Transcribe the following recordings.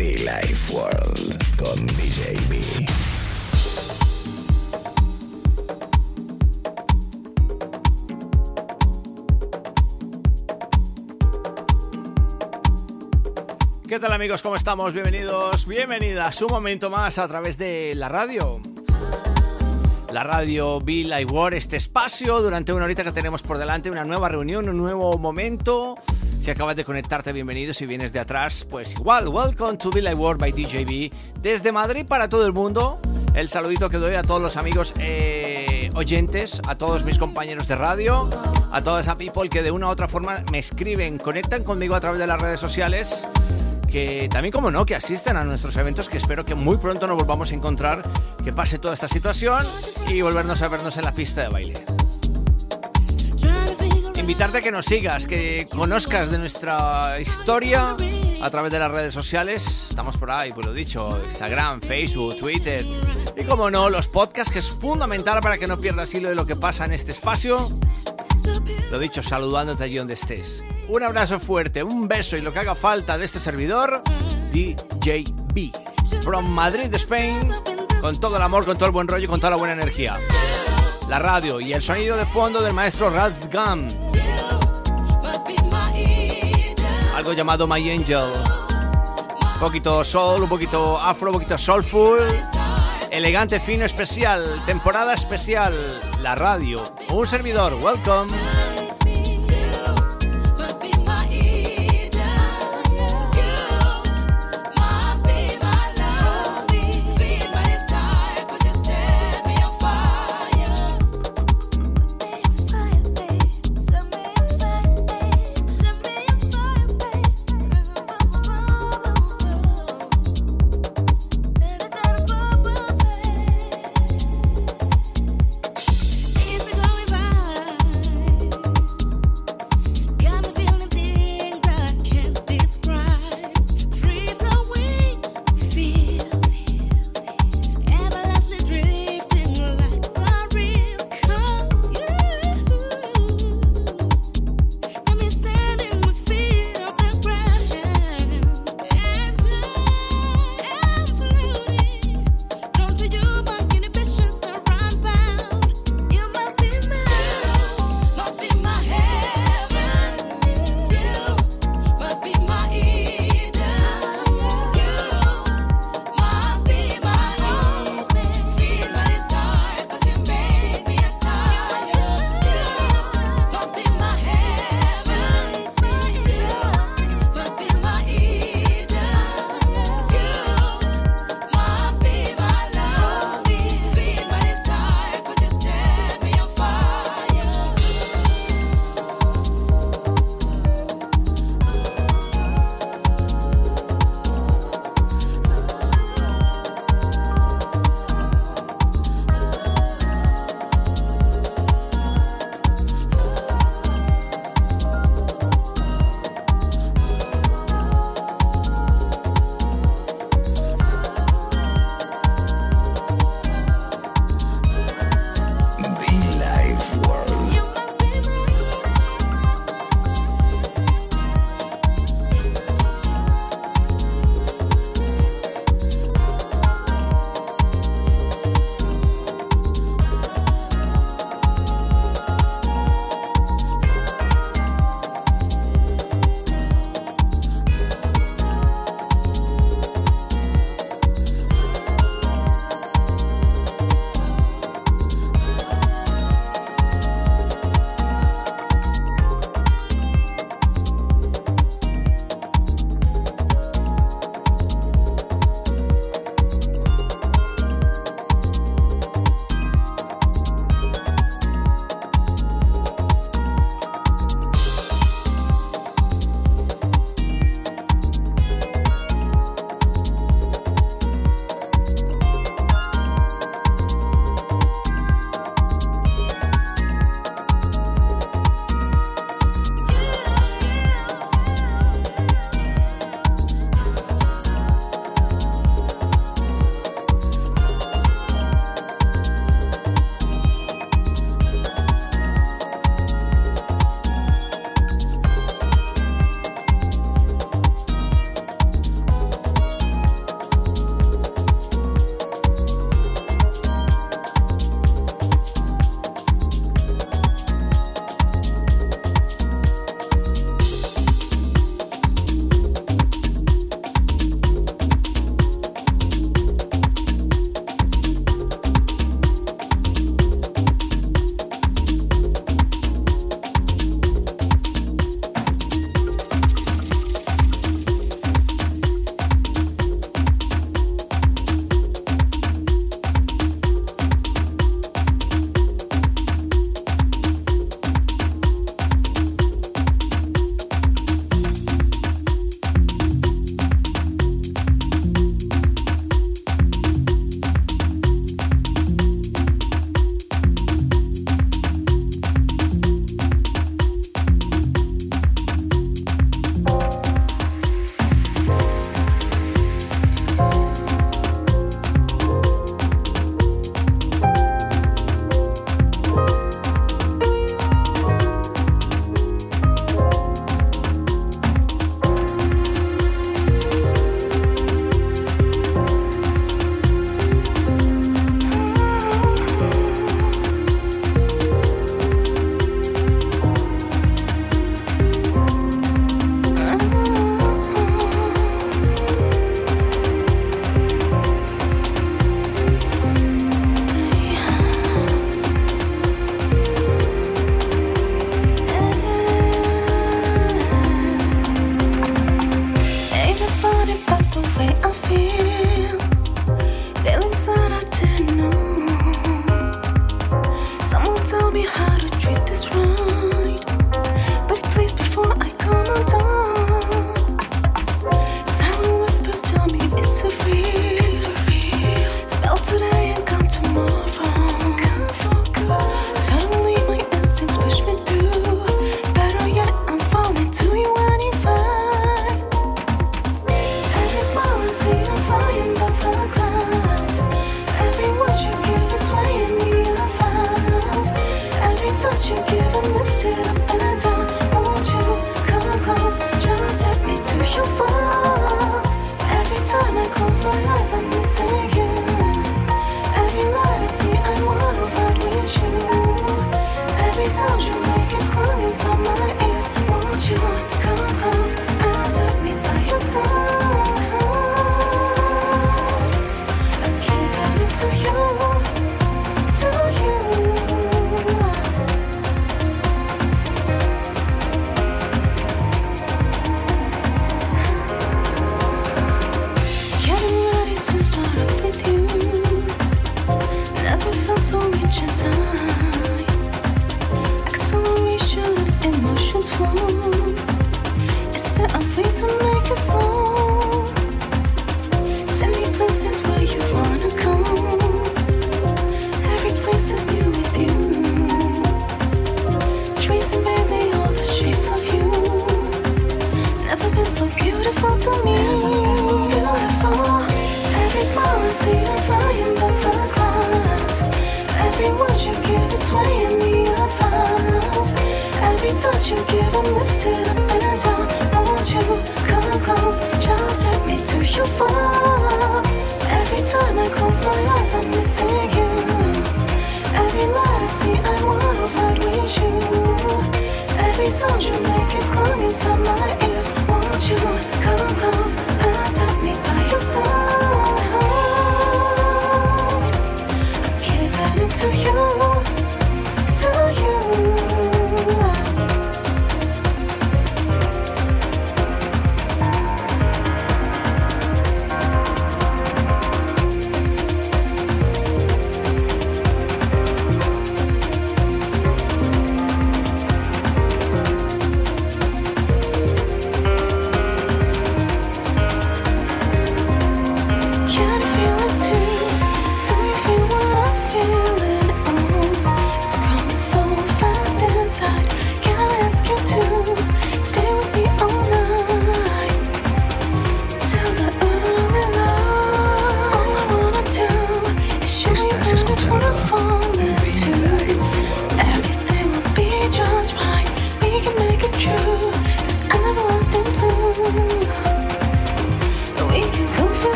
Be Life World con DJ B. ¿Qué tal amigos? ¿Cómo estamos? Bienvenidos, bienvenidas un momento más a través de la radio. La radio Be Live World, este espacio durante una horita que tenemos por delante, una nueva reunión, un nuevo momento. Si acabas de conectarte, bienvenido. Si vienes de atrás, pues igual. Welcome to Be Live World by DJB. Desde Madrid para todo el mundo. El saludito que doy a todos los amigos eh, oyentes, a todos mis compañeros de radio, a toda esa people que de una u otra forma me escriben, conectan conmigo a través de las redes sociales que también como no, que asisten a nuestros eventos, que espero que muy pronto nos volvamos a encontrar, que pase toda esta situación y volvernos a vernos en la pista de baile. Invitarte a que nos sigas, que conozcas de nuestra historia a través de las redes sociales. Estamos por ahí, pues lo dicho, Instagram, Facebook, Twitter. Y como no, los podcasts, que es fundamental para que no pierdas hilo de lo que pasa en este espacio. Lo dicho, saludándote allí donde estés. Un abrazo fuerte, un beso y lo que haga falta de este servidor, DJB. From Madrid, Spain, con todo el amor, con todo el buen rollo y con toda la buena energía. La radio y el sonido de fondo del maestro Radgam. Algo llamado My Angel. Un poquito soul, un poquito afro, un poquito soulful. Elegante, fino, especial. Temporada especial. La radio. Un servidor. Welcome.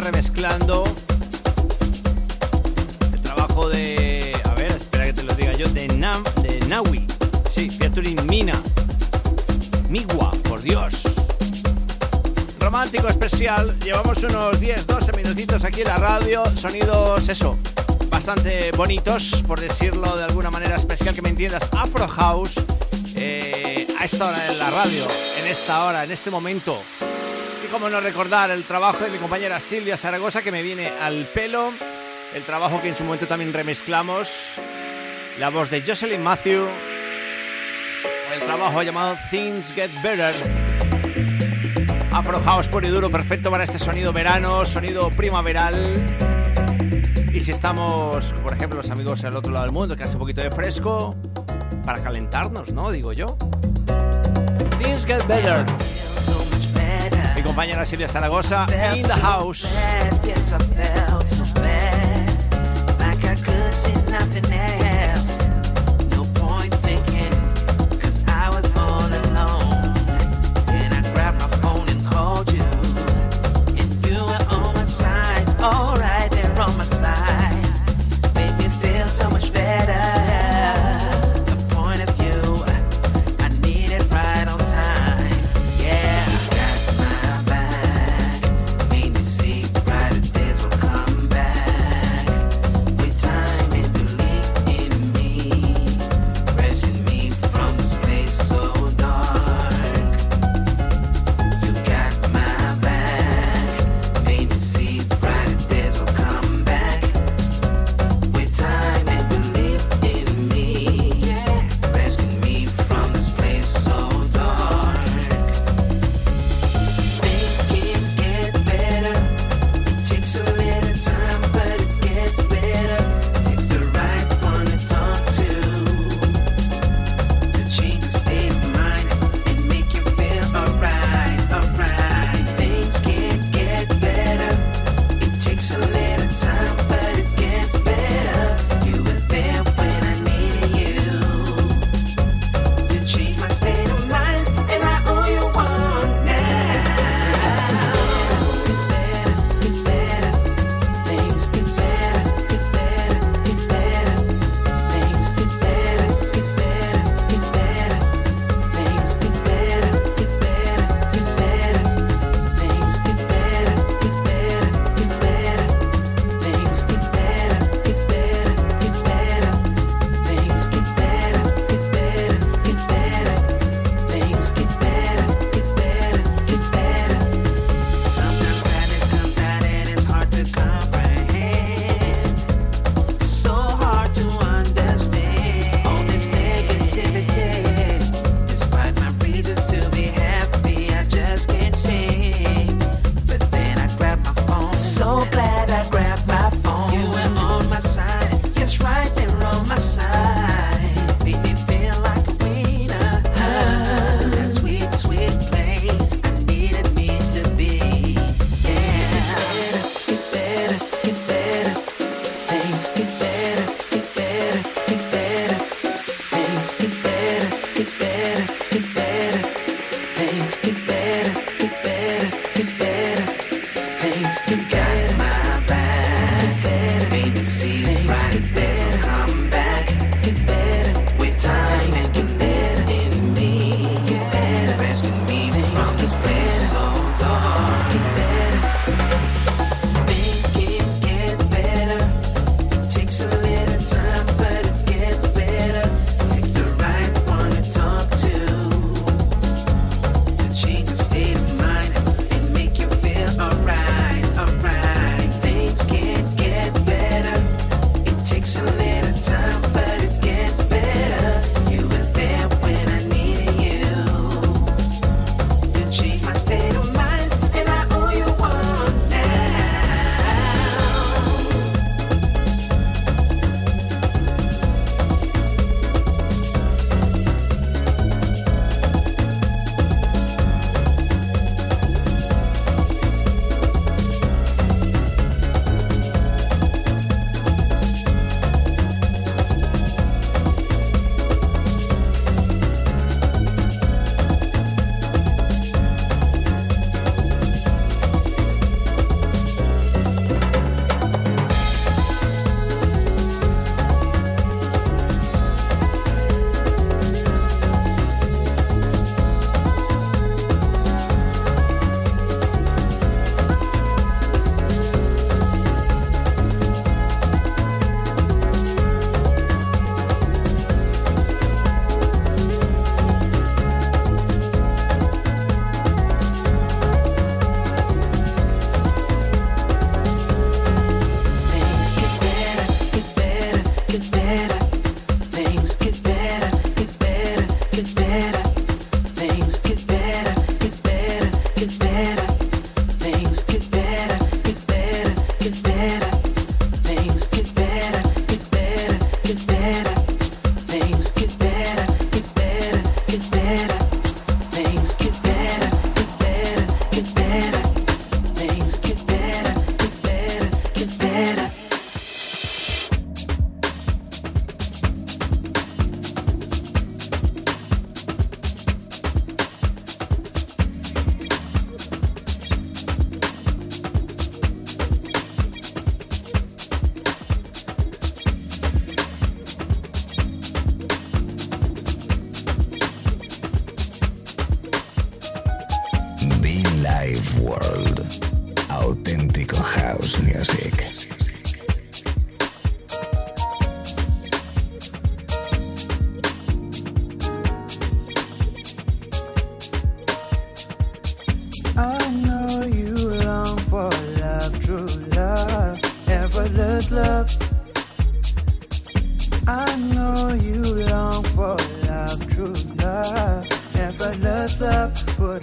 Remezclando el trabajo de. A ver, espera que te lo diga yo, de, Nam, de Nawi. Sí, Featuring Mina. Migua, por Dios. Romántico especial. Llevamos unos 10, 12 minutitos aquí en la radio. Sonidos, eso, bastante bonitos, por decirlo de alguna manera especial, que me entiendas. Afro House. Eh, a esta hora en la radio, en esta hora, en este momento cómo no recordar el trabajo de mi compañera Silvia Zaragoza que me viene al pelo, el trabajo que en su momento también remezclamos, la voz de Jocelyn Matthew, el trabajo llamado Things Get Better. Afro House puro y duro, perfecto para este sonido verano, sonido primaveral. Y si estamos, por ejemplo, los amigos al otro lado del mundo, que hace un poquito de fresco, para calentarnos, ¿no? Digo yo. Things Get Better compañera Silvia Zaragoza in the house.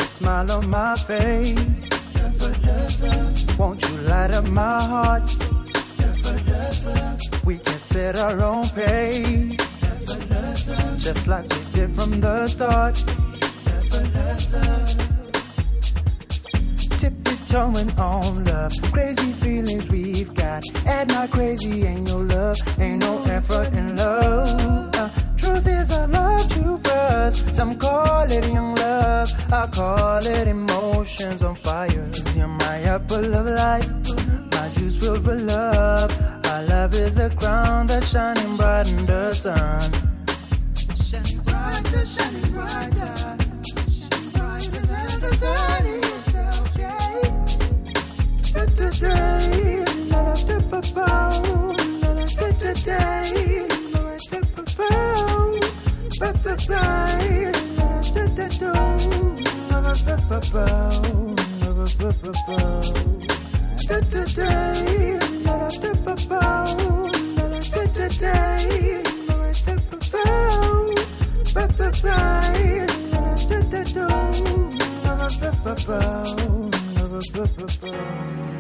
Smile on my face. Won't you light up my heart? We can set our own pace. Just like we did from the start. Tippy toeing on love. Crazy feelings we've got. Add my crazy, ain't no love, ain't no effort in love. Truth is, I love you first. Some call it young love, I call it emotions on fire. You're my apple of life, my juice filled with love. Our love is a crown that's shining bright in the sun. Shining brighter, shining brighter, shining than the sun itself, yeah. Today, the price that the dome of a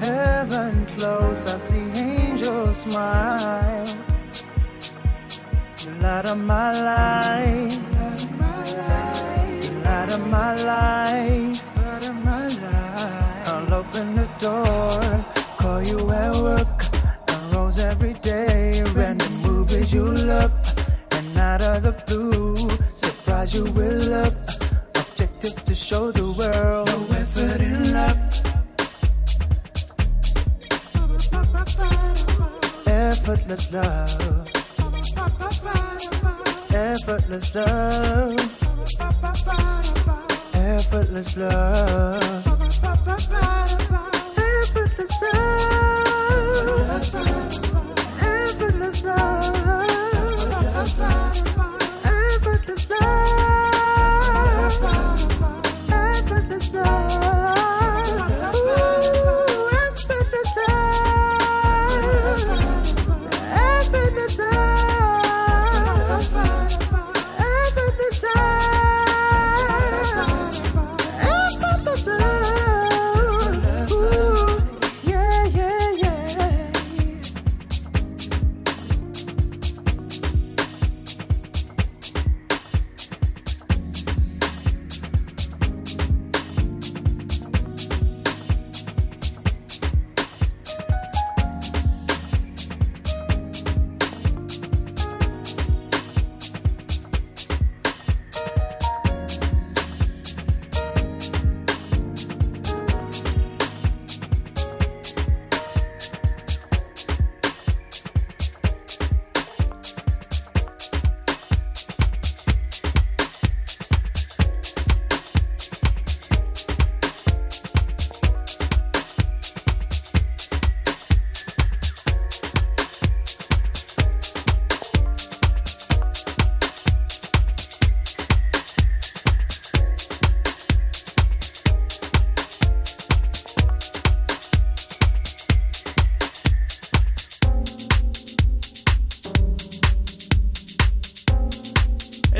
Heaven close, I see angels smile. The light of my life, the light of my life, door, call you at work, and rose every day. Random movies you love, and out of the blue, surprise you with love. Objective to show the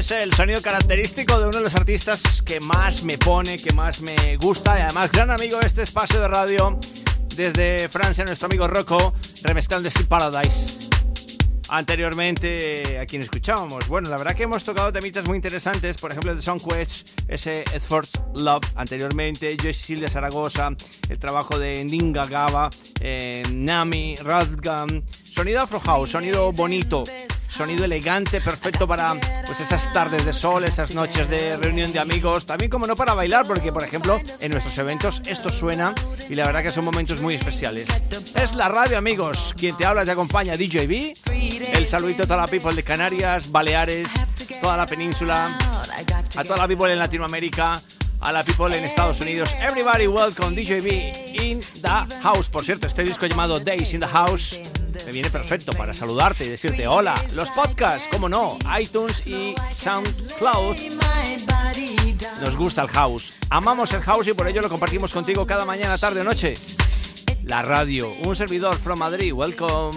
Es el sonido característico de uno de los artistas que más me pone, que más me gusta. Y además gran amigo de este espacio de radio desde Francia, nuestro amigo Rocco, remezclando Steel Paradise. Anteriormente, a quien escuchábamos, bueno, la verdad que hemos tocado temitas muy interesantes, por ejemplo, de Song Quest, ese Effort Love, anteriormente, Joyce Hill de Zaragoza, el trabajo de Ndinga Gaba, eh, Nami, Radgan, sonido Afro sonido bonito, sonido elegante, perfecto para pues esas tardes de sol, esas noches de reunión de amigos, también como no para bailar, porque por ejemplo en nuestros eventos esto suena y la verdad que son momentos muy especiales. Es la radio amigos, quien te habla te acompaña DJB, el saludito a toda la people de Canarias, Baleares, toda la península, a toda la people en Latinoamérica, a la people en Estados Unidos. Everybody welcome DJB in the house. Por cierto, este disco llamado Days in the House me viene perfecto para saludarte y decirte hola. Los podcasts, como no, iTunes y SoundCloud. Nos gusta el house. Amamos el house y por ello lo compartimos contigo cada mañana, tarde o noche. la radio. Un servidor from Madrid, welcome.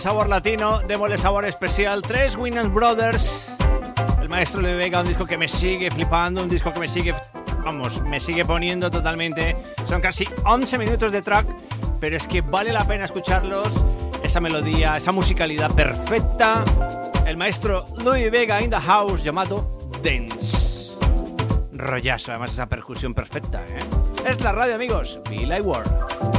Sabor latino, démosle sabor especial. Tres Winners Brothers El maestro de Vega, un disco que me sigue flipando, un disco que me sigue, vamos, me sigue poniendo totalmente. Son casi 11 minutos de track, pero es que vale la pena escucharlos. Esa melodía, esa musicalidad perfecta. El maestro Louis Vega in the house llamado Dance. Rollazo, además esa percusión perfecta, ¿eh? Es la radio, amigos. Be Like World.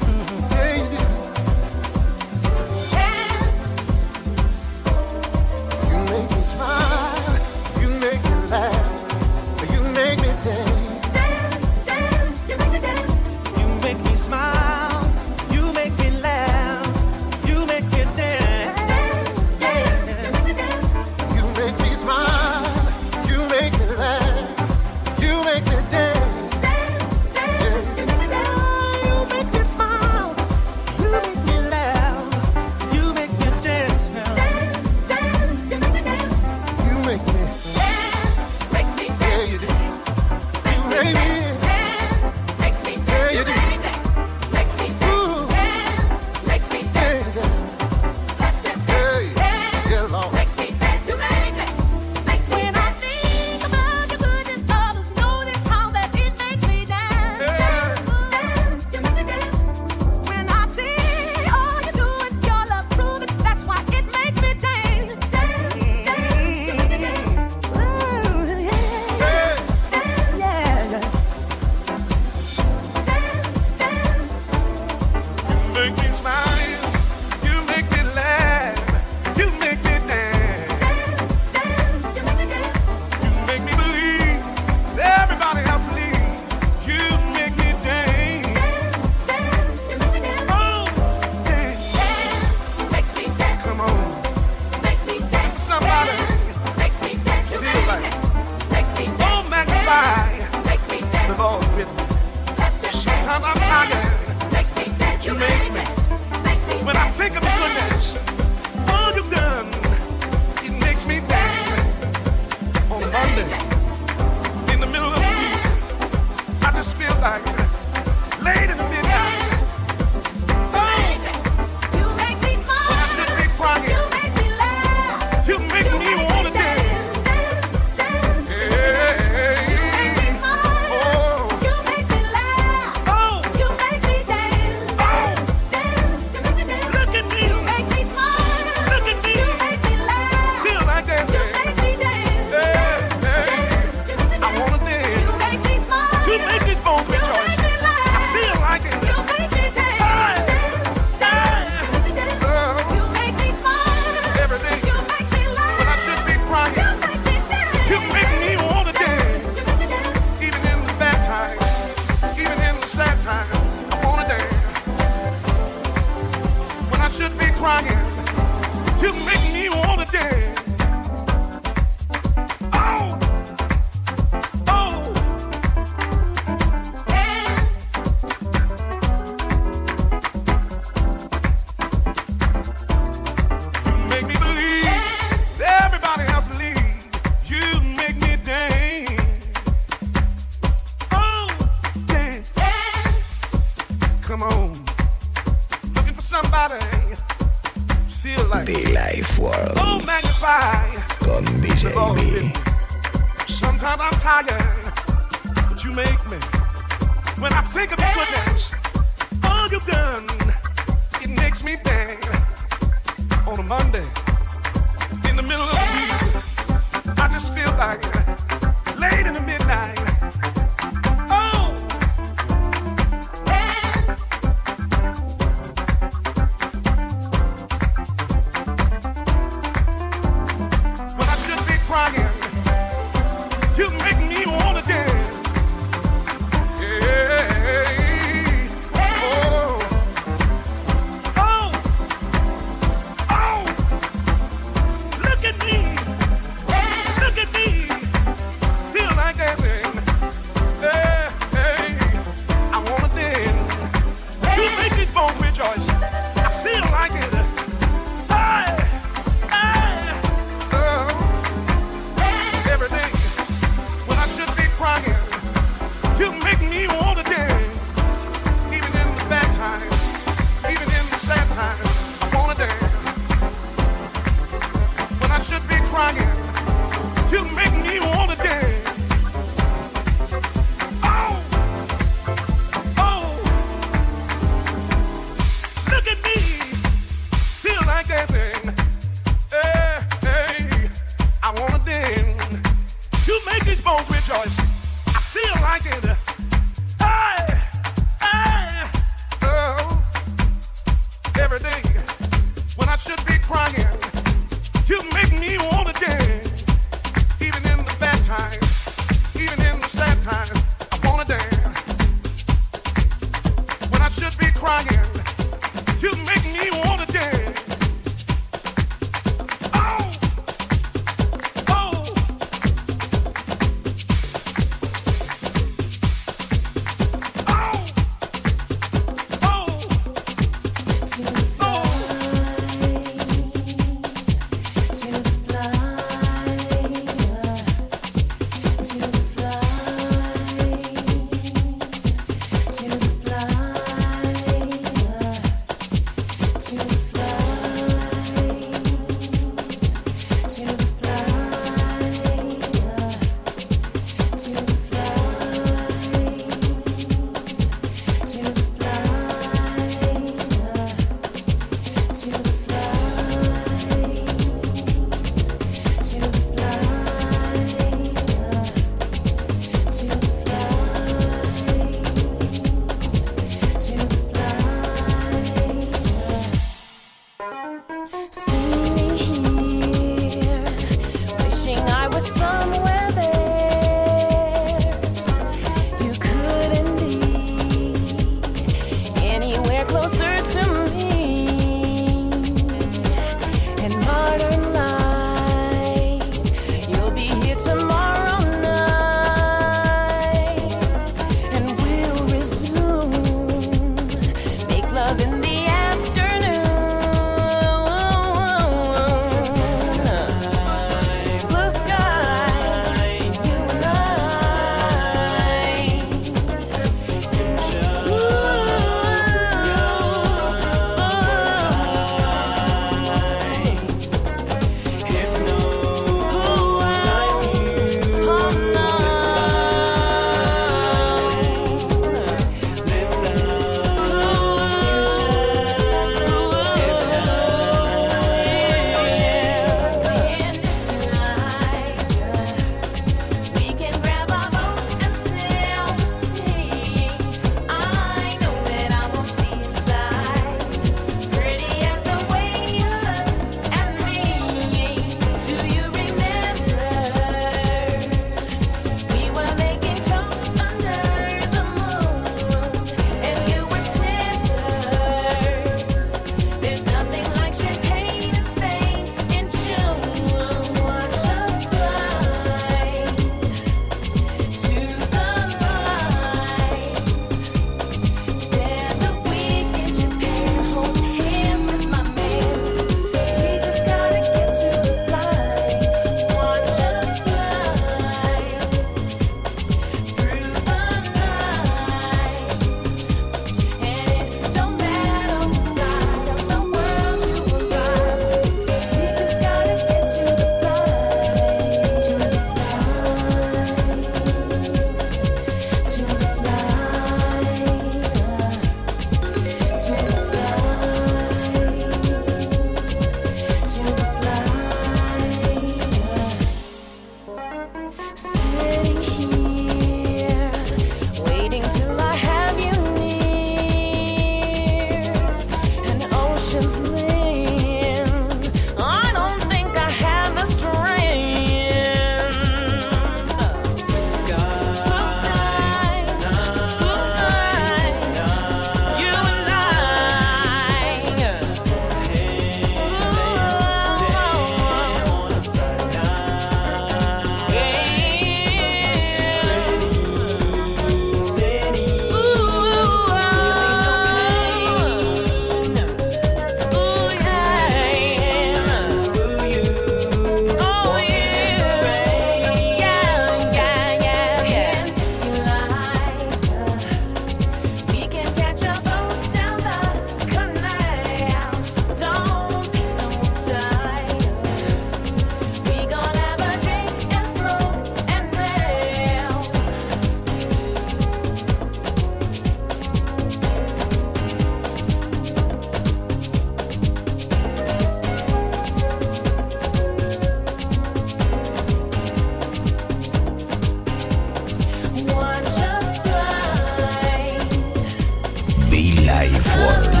Network.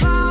Feet.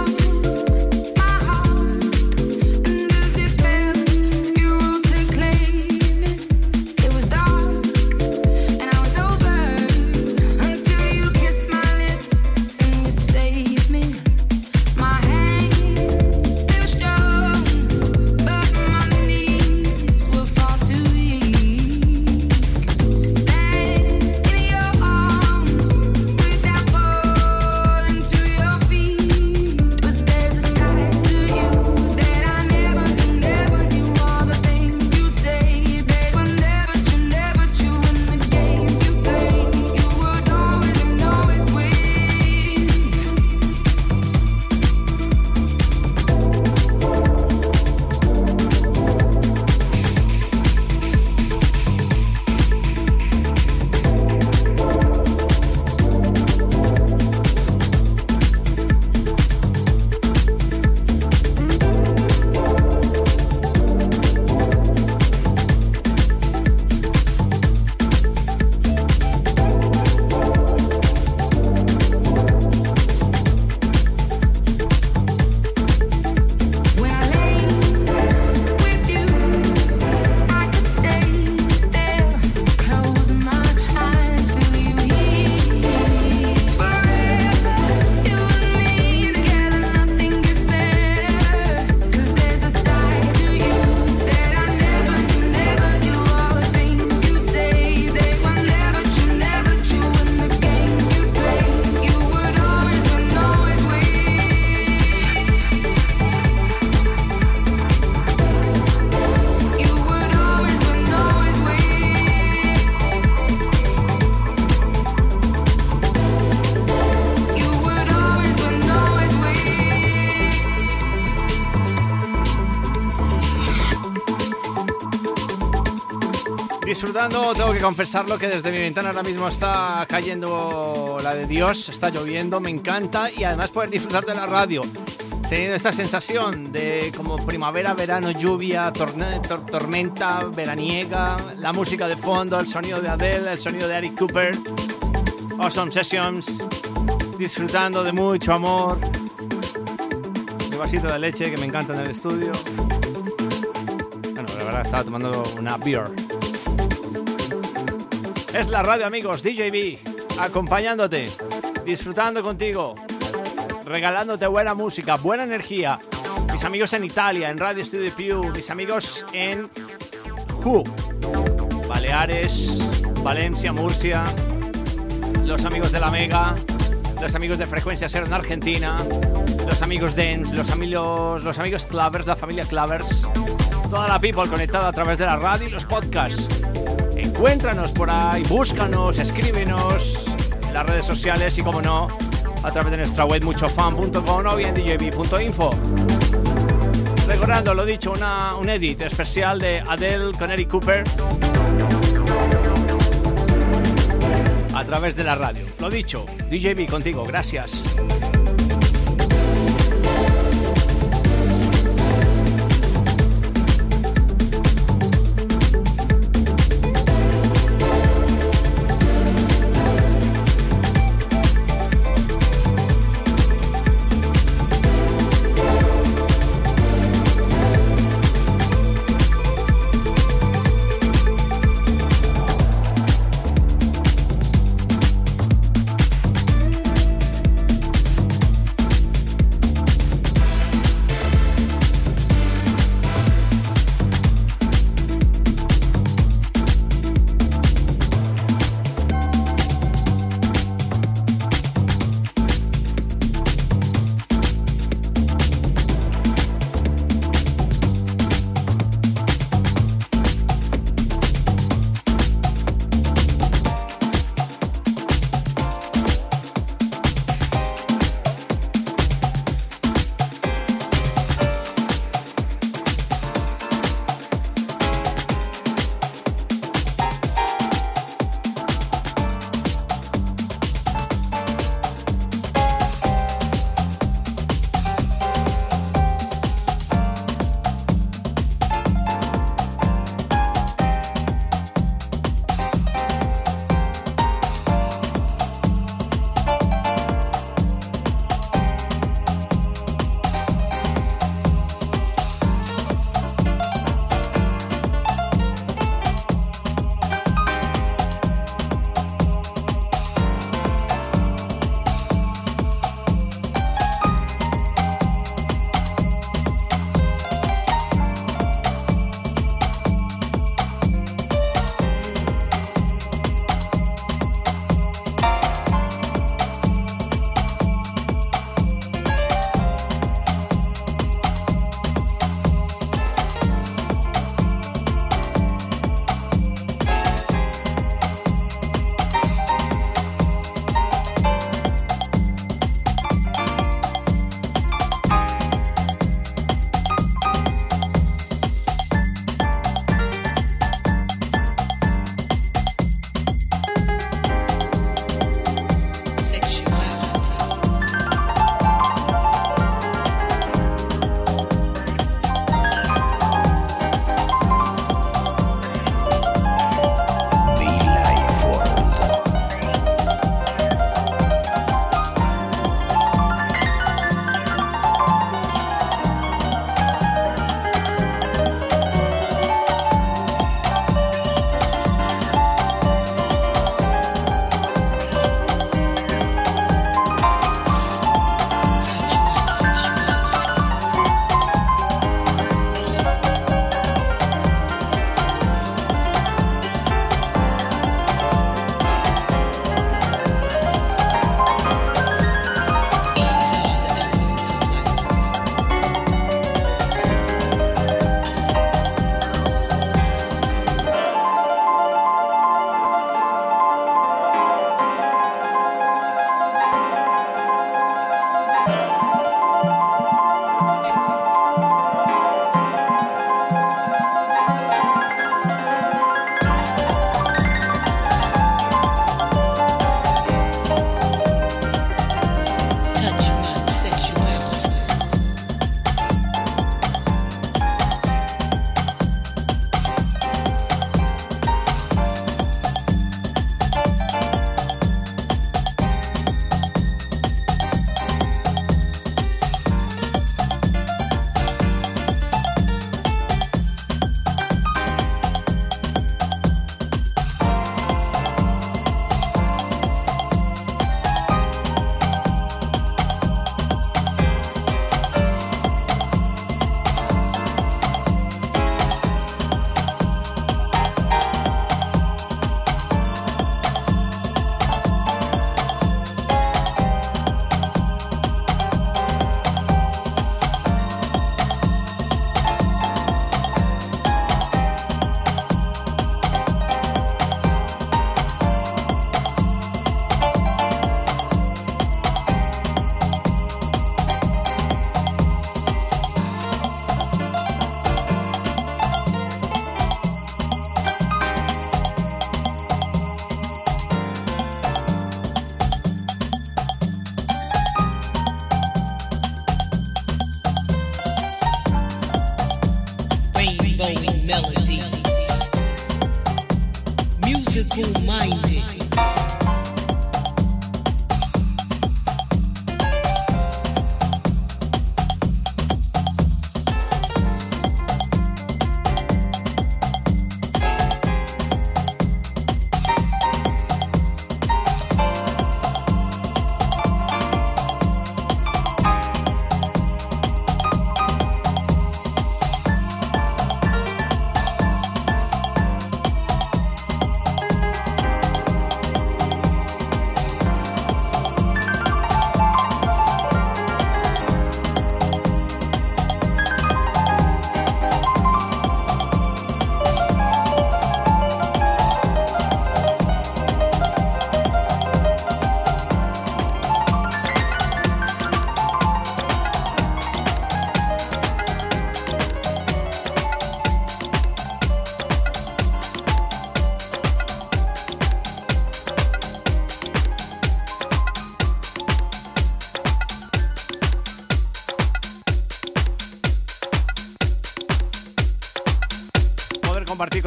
Disfrutando, tengo que confesarlo que desde mi ventana ahora mismo está cayendo la de Dios, está lloviendo, me encanta y además poder disfrutar de la radio, teniendo esta sensación de como primavera, verano, lluvia, tormenta, veraniega, la música de fondo, el sonido de Adele, el sonido de Eric Cooper, Awesome Sessions, disfrutando de mucho amor, mi vasito de leche que me encanta en el estudio. Bueno, la verdad estaba tomando una beer. Es la radio, amigos, DJB, acompañándote, disfrutando contigo, regalándote buena música, buena energía. Mis amigos en Italia, en Radio Studio Pew, mis amigos en Who, Baleares, Valencia, Murcia, los amigos de la Mega, los amigos de Frecuencia Cero en Argentina, los amigos Dance, los amigos, los amigos Clavers, la familia Clavers, toda la people conectada a través de la radio y los podcasts. Encuéntranos por ahí, búscanos, escríbenos en las redes sociales y, como no, a través de nuestra web muchofan.com o bien djb.info. Recordando, lo dicho, una, un edit especial de Adele con Eric Cooper a través de la radio. Lo dicho, DJB contigo, gracias.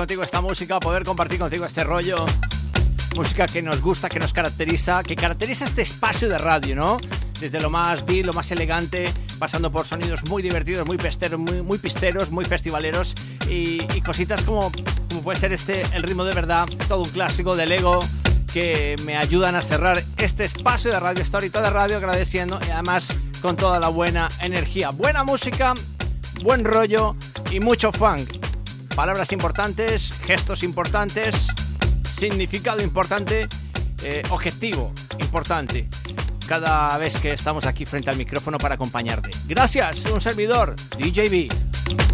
Contigo esta música, poder compartir contigo este rollo. Música que nos gusta, que nos caracteriza, que caracteriza este espacio de radio, ¿no? Desde lo más vil, lo más elegante, pasando por sonidos muy divertidos, muy pesteros, muy, muy pisteros, muy festivaleros y, cositas como, como puede ser este, el ritmo de verdad, todo un clásico del ego que me ayudan a cerrar este espacio de Radio Story, toda radio agradeciendo y además con toda la buena energía. Buena música, buen rollo y mucho funk. Palabras importantes, gestos importantes, significado importante, eh, objetivo importante. Cada vez que estamos aquí frente al micrófono para acompañarte. Gracias, un servidor, DJB.